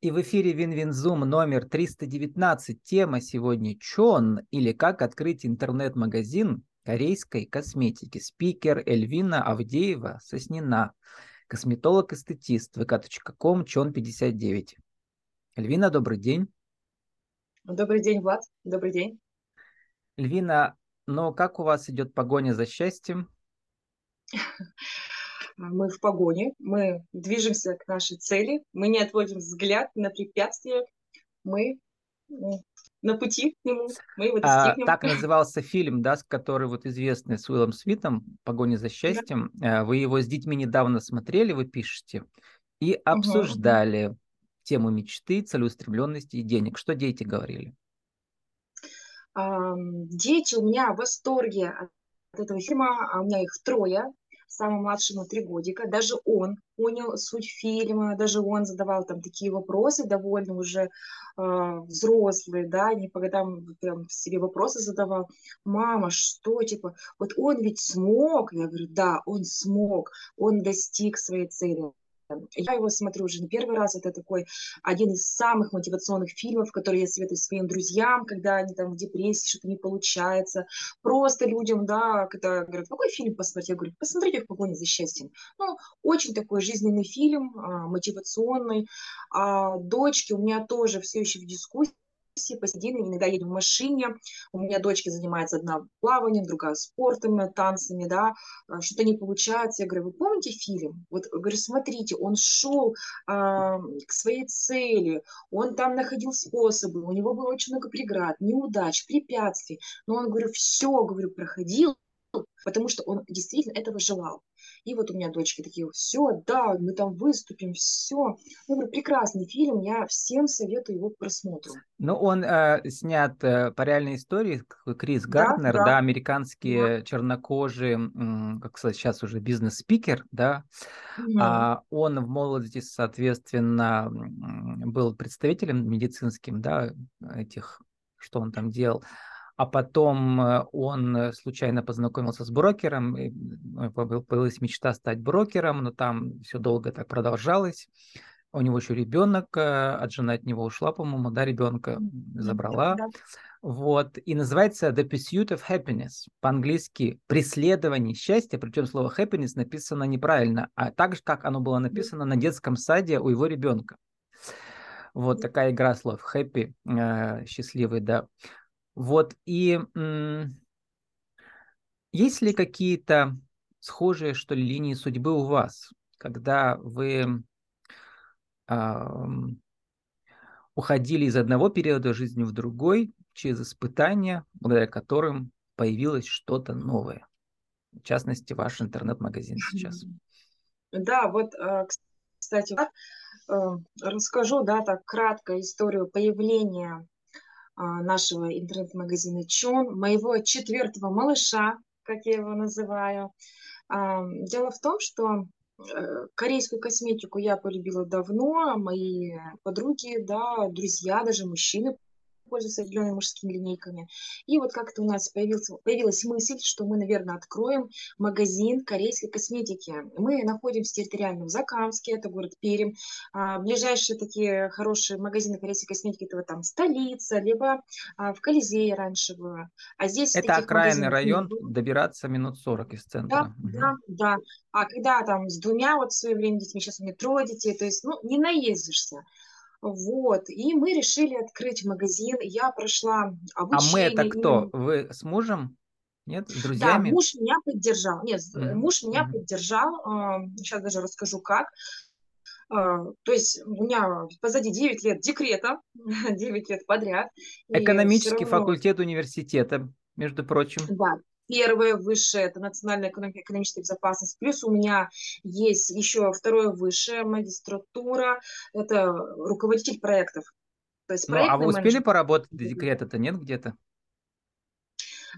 И в эфире Win-Win Zoom номер 319. Тема сегодня «Чон» или «Как открыть интернет-магазин корейской косметики». Спикер Эльвина Авдеева Соснина, косметолог-эстетист, vk.com, Чон59. Эльвина, добрый день. Добрый день, Влад. Добрый день. Эльвина, но как у вас идет погоня за счастьем? мы в погоне, мы движемся к нашей цели, мы не отводим взгляд на препятствия, мы на пути к нему, мы его а, достигнем. А, так назывался фильм, да, который вот известный с Уиллом Смитом «Погоня за счастьем». Да. Вы его с детьми недавно смотрели, вы пишете, и обсуждали угу. тему мечты, целеустремленности и денег. Что дети говорили? Дети у меня в восторге от этого фильма, а у меня их трое самому младшему три годика. Даже он понял суть фильма, даже он задавал там такие вопросы довольно уже э, взрослые, да, не по годам прям себе вопросы задавал. Мама, что, типа, вот он ведь смог? Я говорю, да, он смог, он достиг своей цели. Я его смотрю уже не первый раз. Это такой один из самых мотивационных фильмов, которые я советую своим друзьям, когда они там в депрессии, что-то не получается. Просто людям, да, когда говорят, какой фильм посмотреть? Я говорю, посмотрите «В погоне за счастьем». Ну, очень такой жизненный фильм, а, мотивационный. А дочки у меня тоже все еще в дискуссии все посидим, иногда едем в машине, у меня дочки занимается одна плаванием, другая спортом, танцами, да, а, что-то не получается. Я говорю, вы помните фильм? Вот, говорю, смотрите, он шел а, к своей цели, он там находил способы, у него было очень много преград, неудач, препятствий, но он, говорю, все, говорю, проходил, потому что он действительно этого желал. И вот у меня дочки такие, все, да, мы там выступим, все. Ну, говорю, прекрасный фильм, я всем советую его к просмотру. Ну, он э, снят э, по реальной истории, Крис Гарднер, да, да. да американские да. чернокожие, как сказать, сейчас уже бизнес-спикер, да, mm а он в молодости, соответственно, был представителем медицинским, да, этих, что он там делал, а потом э, он э, случайно познакомился с брокером, и э, появилась мечта стать брокером, но там все долго так продолжалось. У него еще ребенок, от жены от него ушла, по-моему, да, ребенка забрала. Вот, и называется The Pursuit of Happiness. По-английски преследование счастья, причем слово happiness написано неправильно, а так же, как оно было написано на детском саде у его ребенка. Вот такая игра слов. Happy, э, счастливый, да. Вот, и есть ли какие-то схожие, что ли, линии судьбы у вас, когда вы э, уходили из одного периода жизни в другой через испытания, благодаря которым появилось что-то новое? В частности, ваш интернет-магазин сейчас. Да, вот, э, кстати, э, расскажу, да, так кратко историю появления а, нашего интернет-магазина Чон, моего четвертого малыша, как я его называю. А, дело в том, что э, корейскую косметику я полюбила давно, мои подруги, да, друзья, даже мужчины пользуются определенными мужскими линейками. И вот как-то у нас появился, появилась мысль, что мы, наверное, откроем магазин корейской косметики. Мы находимся территориально в Закамске, это город Пермь. А, ближайшие такие хорошие магазины корейской косметики, это вот там столица, либо а, в Колизее раньше было. А здесь это окраинный район, добираться минут 40 из центра. Да, угу. да, да. А когда там с двумя вот в свое время детьми, сейчас у меня трое детей, то есть, ну, не наездишься. Вот, и мы решили открыть магазин. Я прошла обучение. А мы это кто? Вы с мужем? Нет, с друзьями? Да, муж меня поддержал. Нет, mm-hmm. муж меня mm-hmm. поддержал. Сейчас даже расскажу, как. А, то есть у меня позади 9 лет декрета, 9 лет подряд. Экономический равно... факультет университета, между прочим. Да, Первое высшее – это национальная экономическая безопасность. Плюс у меня есть еще второе высшее, магистратура. Это руководитель проектов. То есть ну, а вы успели менеджер. поработать до декрета-то нет где-то?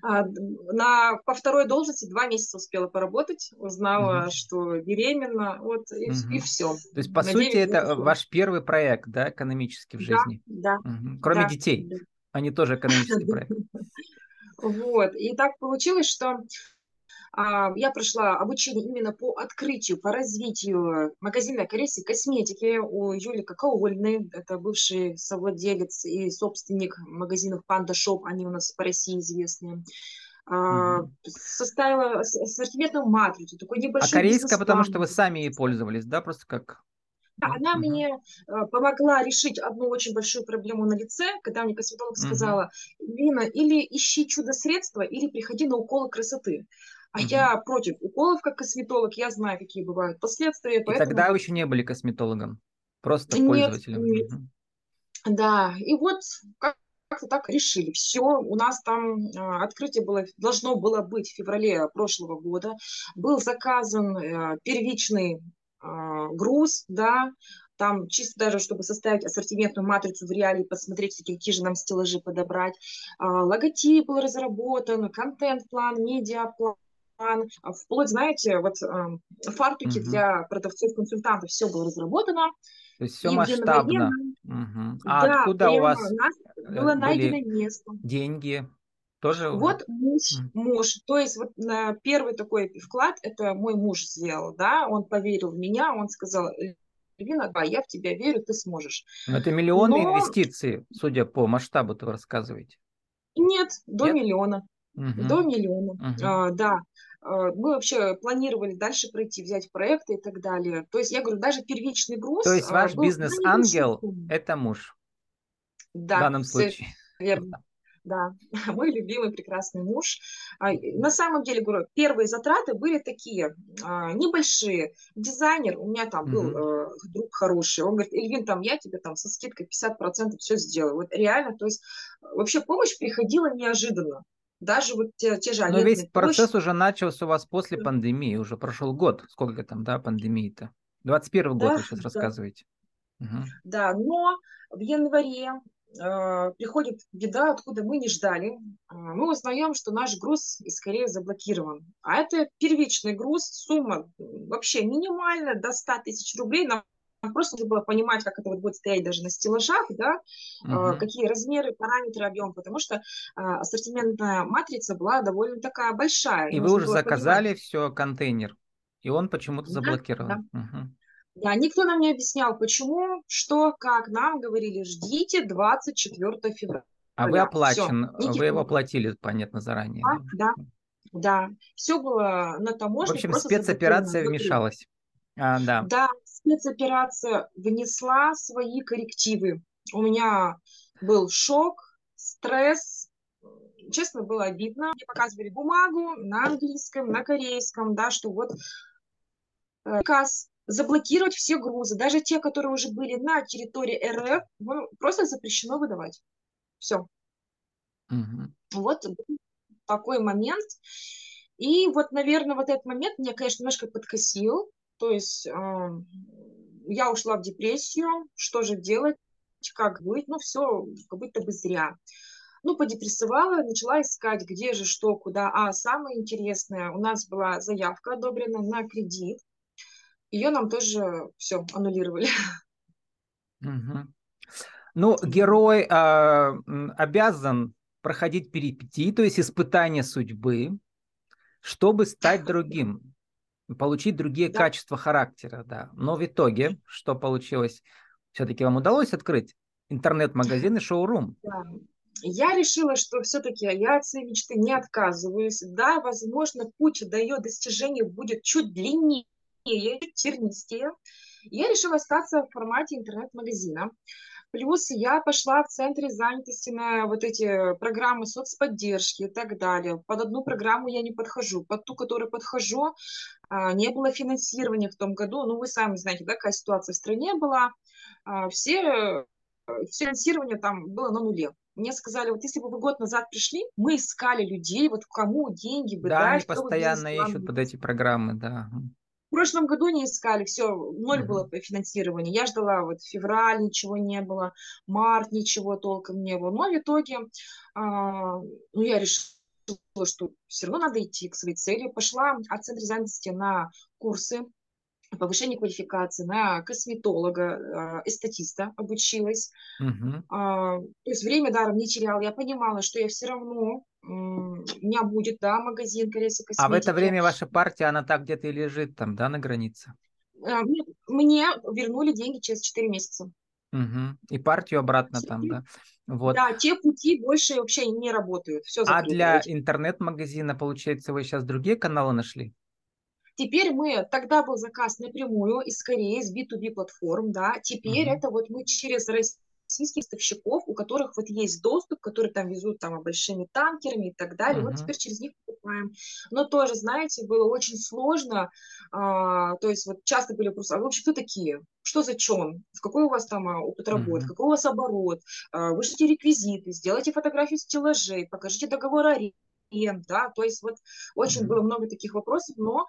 А, на, по второй должности два месяца успела поработать, узнала, угу. что беременна, вот и, угу. и все. То есть, по Надеюсь, сути, это все. ваш первый проект, да, экономический в жизни? Да, угу. Кроме да. детей, они тоже экономический проект. Вот. И так получилось, что А, я прошла обучение именно по открытию, по развитию магазина корейской косметики у Юли Какаольны. Это бывший совладелец и собственник магазинов Panda Shop. Они у нас по России известные. Mm-hmm. Составила ассортиментную матрицу, такой а небольшой А корейская, потому что вы сами ей пользовались, да, просто как она мне э, помогла решить одну очень большую проблему на лице, когда мне косметолог сказала, Лина, или ищи чудо-средства, или приходи на уколы красоты. А uh-huh. я против уколов как косметолог, я знаю, какие бывают последствия. И поэтому... тогда вы еще не были косметологом, просто пользователем. Нет, нет. Uh-huh. Да, и вот как как-то так решили. Все, у нас там а, открытие было, должно было быть в феврале прошлого года. Был заказан э, первичный груз, да, там чисто даже, чтобы составить ассортиментную матрицу в реале, посмотреть, какие же нам стеллажи подобрать. А, логотип был разработан, контент-план, медиаплан, а, вплоть, знаете, вот фартуки угу. для продавцов-консультантов, все было разработано. То есть все масштабно. Угу. А да, откуда у вас у нас было найдено место. деньги? Тоже вот муж, муж. То есть вот на первый такой вклад это мой муж сделал, да, он поверил в меня, он сказал, Эльвина, да, я в тебя верю, ты сможешь. Но это миллионы Но... инвестиций, судя по масштабу, ты рассказываете. Нет, до Нет? миллиона. Угу. До миллиона, угу. а, да. А, мы вообще планировали дальше пройти, взять проекты и так далее. То есть я говорю, даже первичный груз. То есть а, ваш бизнес-ангел – это муж? Да, в данном случае. Верно. Да, мой любимый прекрасный муж. А, на самом деле, говорю, первые затраты были такие а, небольшие. Дизайнер, у меня там был mm-hmm. друг хороший, он говорит, Эльвин, там я тебе там со скидкой 50% все сделаю. Вот реально, то есть вообще помощь приходила неожиданно. Даже вот те, те же Но весь процесс уже начался у вас после пандемии, уже прошел год. Сколько там, да, пандемии-то? 21 да, год вы сейчас да. рассказываете. Угу. Да, но в январе э, приходит беда, откуда мы не ждали. Э, мы узнаем, что наш груз из Кореи заблокирован. А это первичный груз, сумма вообще минимальная, до 100 тысяч рублей. Нам просто нужно было понимать, как это вот будет стоять даже на стеллажах, да, угу. какие размеры, параметры, объем, потому что а, ассортиментная матрица была довольно такая большая. И вы уже заказали понимать. все, контейнер, и он почему-то заблокирован. Да, да. Угу. Да, никто нам не объяснял, почему, что, как. Нам говорили, ждите 24 февраля. А вы оплачен, Всё, вы его оплатили, понятно, заранее. Да, да, да. Все было на таможне. В общем, спецоперация вмешалась. А, да. Да, спецоперация внесла свои коррективы. У меня был шок, стресс. Честно, было обидно. Мне показывали бумагу на английском, на корейском, да, что вот э, приказ заблокировать все грузы, даже те, которые уже были на территории РФ, просто запрещено выдавать. Все. Угу. Вот такой момент. И вот, наверное, вот этот момент меня, конечно, немножко подкосил. То есть э, я ушла в депрессию, что же делать, как быть, ну все как будто бы зря. Ну, подепрессовала, начала искать, где же, что, куда. А самое интересное, у нас была заявка одобрена на кредит. Ее нам тоже все аннулировали. Угу. Ну, герой э, обязан проходить перипетии, то есть испытания судьбы, чтобы стать другим получить другие да. качества характера, да. Но в итоге, что получилось? Все-таки вам удалось открыть интернет-магазин и шоурум? Да. Я решила, что все-таки я от своей мечты не отказываюсь. Да, возможно, путь до ее достижения будет чуть длиннее, чуть тернистее. Я решила остаться в формате интернет-магазина. Плюс я пошла в центре занятости на вот эти программы соцподдержки и так далее. Под одну программу я не подхожу. Под ту, которую подхожу, а, не было финансирования в том году. Ну, вы сами знаете, да, какая ситуация в стране была. А, все финансирование там было на нуле. Мне сказали, вот если бы вы год назад пришли, мы искали людей, вот кому деньги бы да, дать. Да, они постоянно ищут под эти программы, да. В прошлом году не искали, все, ноль было по финансированию. Я ждала вот февраль, ничего не было, март, ничего толком не было. Но в итоге, а, ну, я решила, что все равно надо идти к своей цели. Пошла от центра занятости на курсы повышение квалификации на косметолога, а, эстетиста обучилась. Uh-huh. А, то есть время даром не теряла. Я понимала, что я все равно у меня будет, да, магазин корейской косметики. А в это время ваша партия, она так где-то и лежит там, да, на границе? А, мне вернули деньги через 4 месяца. Угу. И партию обратно Те- там, да? Вот. Да, те пути больше вообще не работают. Все А закрыто. для Эти- интернет-магазина, получается, вы сейчас другие каналы нашли? Теперь мы, тогда был заказ напрямую из Кореи, из B2B платформ, да, теперь Мгм. это вот мы через российских поставщиков, у которых вот есть доступ, которые там везут там большими танкерами и так далее, вот Мгм. теперь через них покупаем. Но тоже, знаете, было очень сложно, а, то есть вот часто были вопросы, а вы вообще кто такие? Что за чон? Какой у вас там а, опыт работы? Мгм. Какой у вас оборот? А, Вышлите реквизиты, сделайте фотографии стеллажей, покажите договор аренды, да, то есть вот очень Мгм. было много таких вопросов, но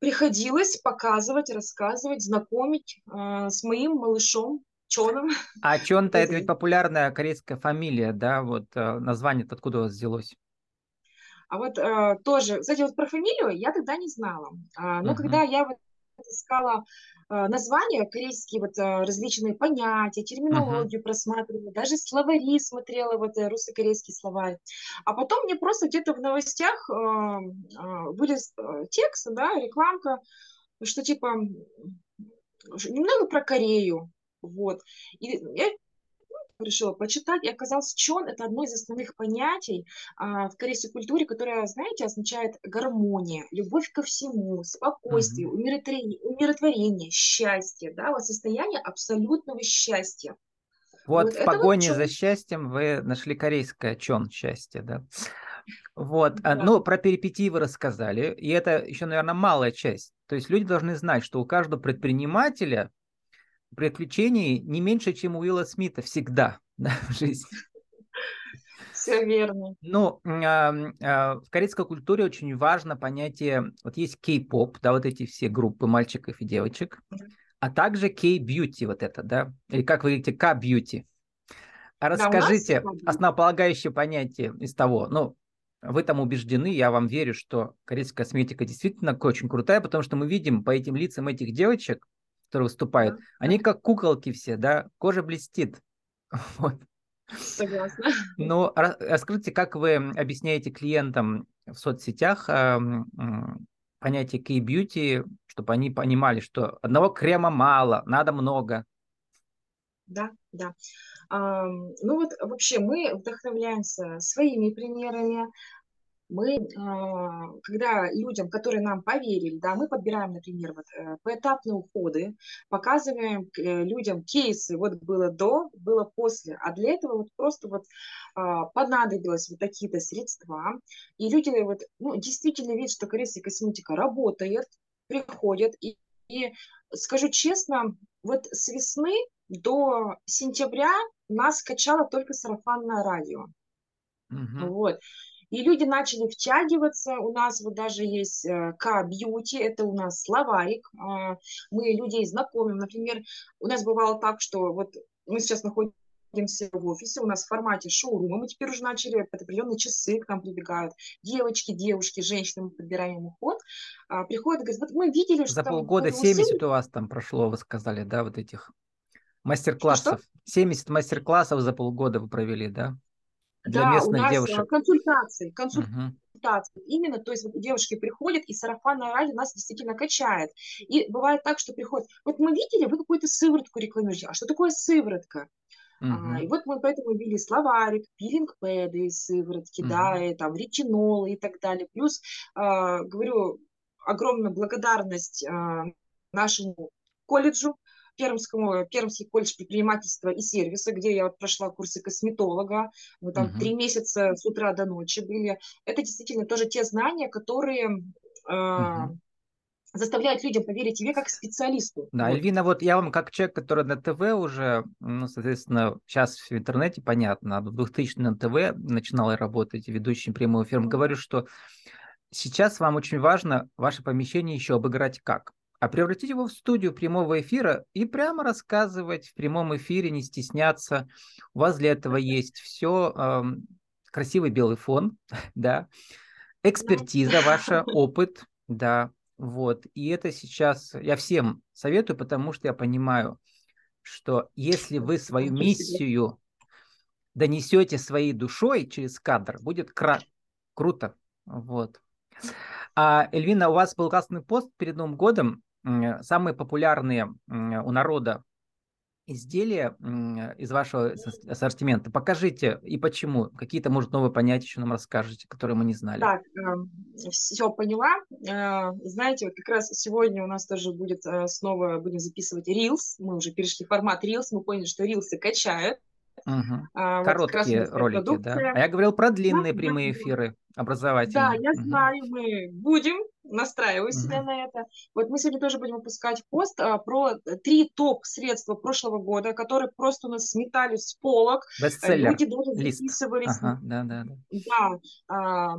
приходилось показывать, рассказывать, знакомить э, с моим малышом Чоном. А Чон-то это ведь популярная корейская фамилия, да? Вот э, название откуда у вас взялось? А вот э, тоже, кстати, вот про фамилию я тогда не знала. А, но Мгм. когда я вот искала э, названия, корейские вот э, различные понятия, терминологию просматривала, даже словари смотрела, вот э, русско-корейский словарь. А потом мне просто где-то в новостях э, э, вылез э, текст, да, рекламка, что типа немного про Корею, вот. И я решила почитать, и оказалось, чон – это одно из основных понятий а, в корейской культуре, которое, знаете, означает гармония, любовь ко всему, спокойствие, умиротворение, умиротворение, счастье, да, вот состояние абсолютного счастья. Вот, Вот в это вот погоне чон. за счастьем вы нашли корейское чон счастье, да? Вот, а, Да. ну, про перипетии вы рассказали, и это еще, наверное, малая часть. То есть люди должны знать, что у каждого предпринимателя приключений не меньше, чем у Уилла Смита всегда да, в жизни. Все верно. Ну, в корейской культуре очень важно понятие, вот есть кей-поп, да, вот эти все группы мальчиков и девочек, а также кей-бьюти, вот это, да, или как вы говорите, к-бьюти. А Да, расскажите К-бьюти. основополагающее понятие из того, ну, вы там убеждены, я вам верю, что корейская косметика действительно очень крутая, потому что мы видим по этим лицам этих девочек, которые выступают, Да, они как куколки все, да, кожа блестит. Вот. Согласна. Ну, ра- расскажите, как вы объясняете клиентам в соцсетях а, понятие кей-бьюти, чтобы они понимали, что одного крема мало, надо много. Да, да. Ну вот вообще мы вдохновляемся своими примерами. Мы, а, когда людям, которые нам поверили, да, мы подбираем, например, вот э, поэтапные уходы, показываем э, людям кейсы, вот было до, было после, а для этого вот просто вот а, понадобилось вот такие-то средства, и люди вот, ну, действительно видят, что корейская косметика работает, приходят, и, и скажу честно, вот с весны до сентября нас качало только сарафанное радио. Мгм. Вот. И люди начали втягиваться. У нас вот даже есть э, К-бьюти, это у нас словарик. А, Мы людей знакомим. Например, у нас бывало так, что вот мы сейчас находимся в офисе, у нас в формате шоурума. Мы теперь уже начали под определенные часы к нам прибегают девочки, девушки, женщины, мы подбираем уход. А, Приходят и говорят, вот мы видели, что За там полгода вот у Сыли 70 у вас там прошло, вы сказали, да, вот этих мастер-классов. 70 мастер-классов за полгода вы провели, да? Для Да, у местных нас э, девушек. консультации, консультации. Консультации. Именно, то есть вот девушки приходят, и сарафанное радио нас действительно качает. И бывает так, что приходят, вот мы видели, вы какую-то сыворотку рекламируете, а что такое сыворотка? А, Мгм. и вот мы поэтому ввели словарик, пилинг-пэды сыворотки, да, Мгм. и там ретинолы и так далее. Плюс, а, говорю, огромная благодарность а, нашему колледжу, Пермскому, Пермский колледж предпринимательства и сервиса, где я вот прошла курсы косметолога. Мы там Мгм. три месяца с утра до ночи были. Это действительно тоже те знания, которые а, Мгм. заставляют людям поверить тебе как специалисту. Да, Вот. Эльвина, вот я вам как человек, который на ТВ уже, ну, соответственно, сейчас в интернете понятно, в 2000 на ТВ начинала работать ведущим прямой эфир, говорю, что сейчас вам очень важно ваше помещение еще обыграть как? А превратить его в студию прямого эфира и прямо рассказывать в прямом эфире, не стесняться. У вас для этого есть все, красивый белый фон, да, экспертиза ваша, опыт, да, вот. И это сейчас я всем советую, потому что я понимаю, что если вы свою миссию донесете своей душой через кадр, будет кра- Круто. Вот. А, Эльвина, у вас был классный пост перед Новым годом. Самые популярные у народа изделия из вашего ассортимента. Покажите и почему. Какие-то, может, новые понятия еще нам расскажете, которые мы не знали. Так, эм, все поняла. Э, знаете, вот как раз сегодня у нас тоже будет э, снова, будем записывать Reels. Мы уже перешли в формат Reels, мы поняли, что Reels качают. Угу. А, Короткие вот ролики, продукция. да. А я говорил про длинные да, прямые эфиры образовательные. Да, я угу. знаю, мы будем, настраиваю себя угу. на это. Вот мы сегодня тоже будем выпускать пост а, про три топ-средства прошлого года, которые просто у нас сметали с полок. Бестселлер. Люди даже записывались. Ага, да, да, да. Да. А,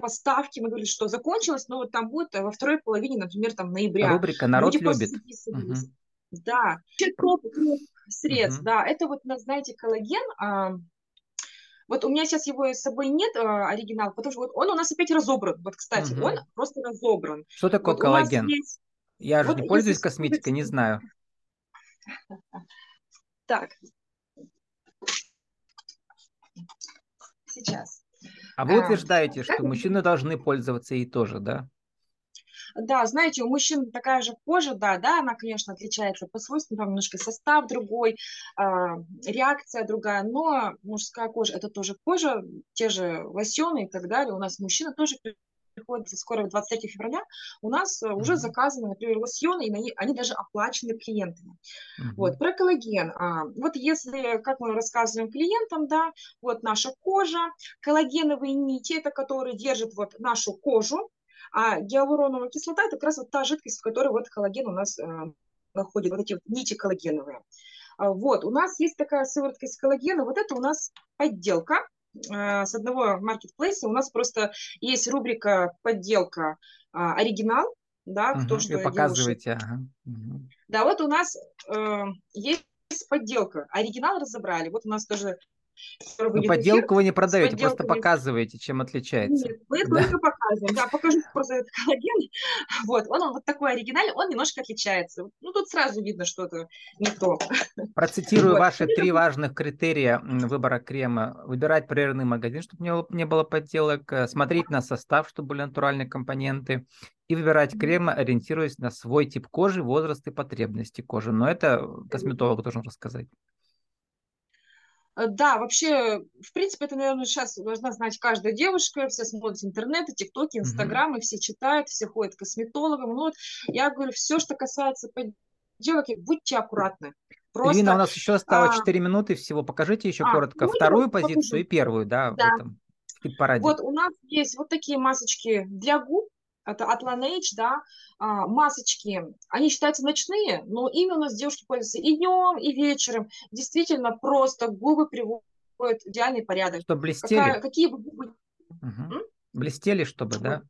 поставки, мы говорили, что закончилось, но вот там будет во второй половине, например, там ноября. Рубрика «Народ Люди любит». Угу. Да, топ средств, угу. да, это вот, знаете, коллаген, а, вот у меня сейчас его с собой нет, а, оригинал, потому что вот он у нас опять разобран, вот, кстати, угу. он просто разобран. Что такое вот коллаген? Есть... Я же вот не пользуюсь косметикой, не знаю. Так. Сейчас. А вы а, утверждаете, что мужчины должны пользоваться ей тоже, да? Да, знаете, у мужчин такая же кожа, да, да, она, конечно, отличается по свойствам, там немножко состав другой, э, реакция другая, но мужская кожа это тоже кожа, те же лосьоны и так далее. У нас мужчина тоже приходит скоро 23 февраля, у нас mm-hmm. уже заказаны, например, лосьоны, и они, они даже оплачены клиентами. Mm-hmm. Вот, про коллаген. А, вот если, как мы рассказываем клиентам, да, вот наша кожа, коллагеновые нити, это которые держат вот нашу кожу, а гиалуроновая кислота – это как раз вот та жидкость, в которой вот коллаген у нас э, находит, вот эти вот нити коллагеновые. А, вот, у нас есть такая сыворотка из коллагена, вот это у нас подделка э, с одного маркетплейса. У нас просто есть рубрика подделка э, оригинал, да, угу, кто что показываете. Ага. Угу. Да, вот у нас э, есть подделка. Оригинал разобрали. Вот у нас тоже ну, подделку вы не продаете, просто показываете, чем отличается. Нет, мы да. только показываем. Да, покажу просто этот коллаген. Вот, он, он вот такой оригинальный, он немножко отличается. Ну, тут сразу видно что-то не то. Процитирую вот. ваши три важных критерия выбора крема. Выбирать проверенный магазин, чтобы не, не было подделок, э, смотреть на состав, чтобы были натуральные компоненты, и выбирать кремы, ориентируясь на свой тип кожи, возраст и потребности кожи. Но это косметолог должен рассказать. Э, да, вообще, в принципе, это, наверное, сейчас должна знать каждая девушка, все смотрят интернеты, тиктоки, инстаграмы, mm-hmm. все читают, все ходят к косметологам. Ну вот, я говорю, все, что касается подделок, будьте аккуратны. Просто, Ирина, у нас еще осталось а, 4 минуты всего. Покажите еще а, коротко ну, вторую позицию покажу. и первую, да, да. в этом параде. Вот у нас есть вот такие масочки для губ, это от Laneige, да, а, масочки, они считаются ночные, но ими у нас девушки пользуются и днем, и вечером. Действительно, просто губы приводят в идеальный порядок. Чтобы блестели? Какая, какие бы губы... Угу. Блестели, чтобы, да?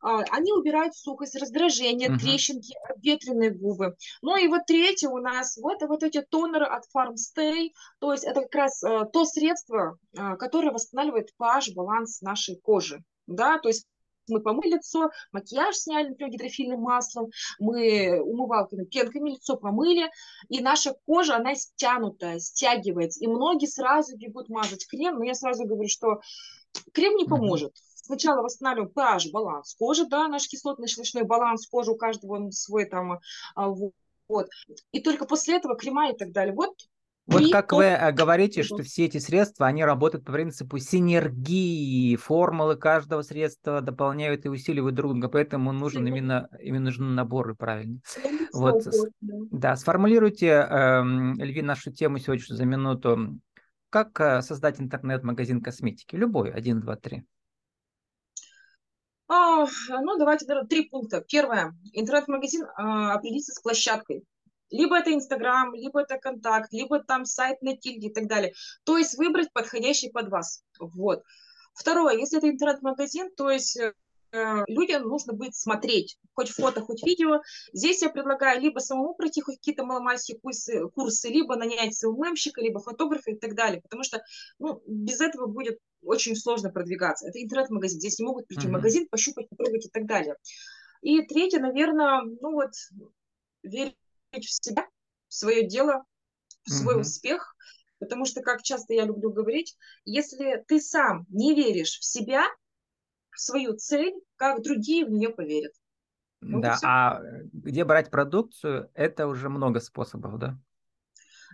А, они убирают сухость, раздражение, угу. трещинки, ветреные губы. Ну и вот третье у нас, вот, вот эти тонеры от Farmstay, то есть это как раз а, то средство, а, которое восстанавливает pH, баланс нашей кожи. Да, то есть мы помыли лицо, макияж сняли, например, гидрофильным маслом, мы умывалками, пенками лицо помыли, и наша кожа, она стянутая, стягивается. И многие сразу бегут мазать крем, но я сразу говорю, что крем не поможет. Сначала восстанавливаем pH, баланс кожи, да, наш кислотно-щелочной баланс кожи, у каждого он свой там, а, вот. И только после этого крема и так далее. Вот вот как вы э, говорите, что все эти средства, они работают по принципу синергии, формулы каждого средства дополняют и усиливают друг друга, поэтому нужен именно, именно нужны наборы правильно. Вот, да, сформулируйте, эм, Эльви, нашу тему сегодня за минуту. Как э, создать интернет-магазин косметики? Любой, один, два, три. А, ну, давайте, три пункта. Первое. Интернет-магазин а, определиться с площадкой. Либо это Инстаграм, либо это контакт, либо там сайт на тильде и так далее. То есть выбрать подходящий под вас. Вот. Второе, если это интернет-магазин, то есть э, людям нужно будет смотреть хоть фото, хоть видео. Здесь я предлагаю либо самому пройти хоть какие-то маломальские курсы, курсы, либо нанять СММщика, либо фотографа и так далее. Потому что ну, без этого будет очень сложно продвигаться. Это интернет-магазин. Здесь не могут прийти mm-hmm. в магазин, пощупать, потрогать и так далее. И третье, наверное, ну вот, верить в себя, в свое дело, в свой угу. успех. Потому что, как часто я люблю говорить, если ты сам не веришь в себя, в свою цель, как другие в нее поверят. Вот да, а где брать продукцию, это уже много способов, да?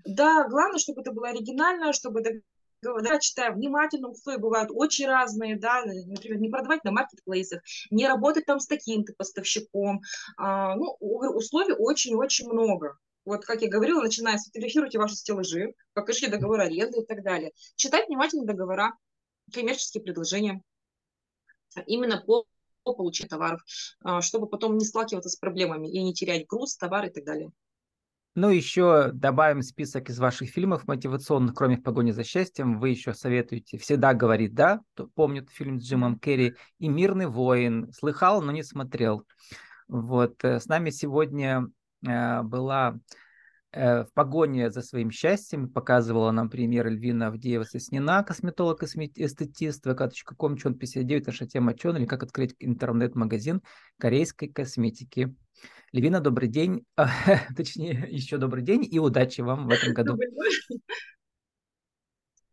Да, главное, чтобы это было оригинально, чтобы это да, читаю внимательно, условия бывают очень разные, да, например, не продавать на маркетплейсах, не работать там с таким-то поставщиком, а, ну, условий очень-очень много. Вот, как я говорила, начиная с фотографируйте ваши стеллажи, покажите договор аренды и так далее. Читать внимательно договора, коммерческие предложения, именно по по получению товаров, а, чтобы потом не сталкиваться с проблемами и не терять груз, товар и так далее. Ну, еще добавим список из ваших фильмов мотивационных, кроме «В погоне за счастьем». Вы еще советуете «Всегда говорит да», помнит фильм с Джимом Керри, и «Мирный воин». Слыхал, но не смотрел. Вот. Э, с нами сегодня э, была э, в погоне за своим счастьем показывала нам пример Эльвина Авдеева-Соснина, косметолог эстетист, vk.com, чон 59, наша тема чон, или как открыть интернет-магазин корейской косметики. Левина, добрый день. Точнее, еще добрый день и удачи вам в этом году.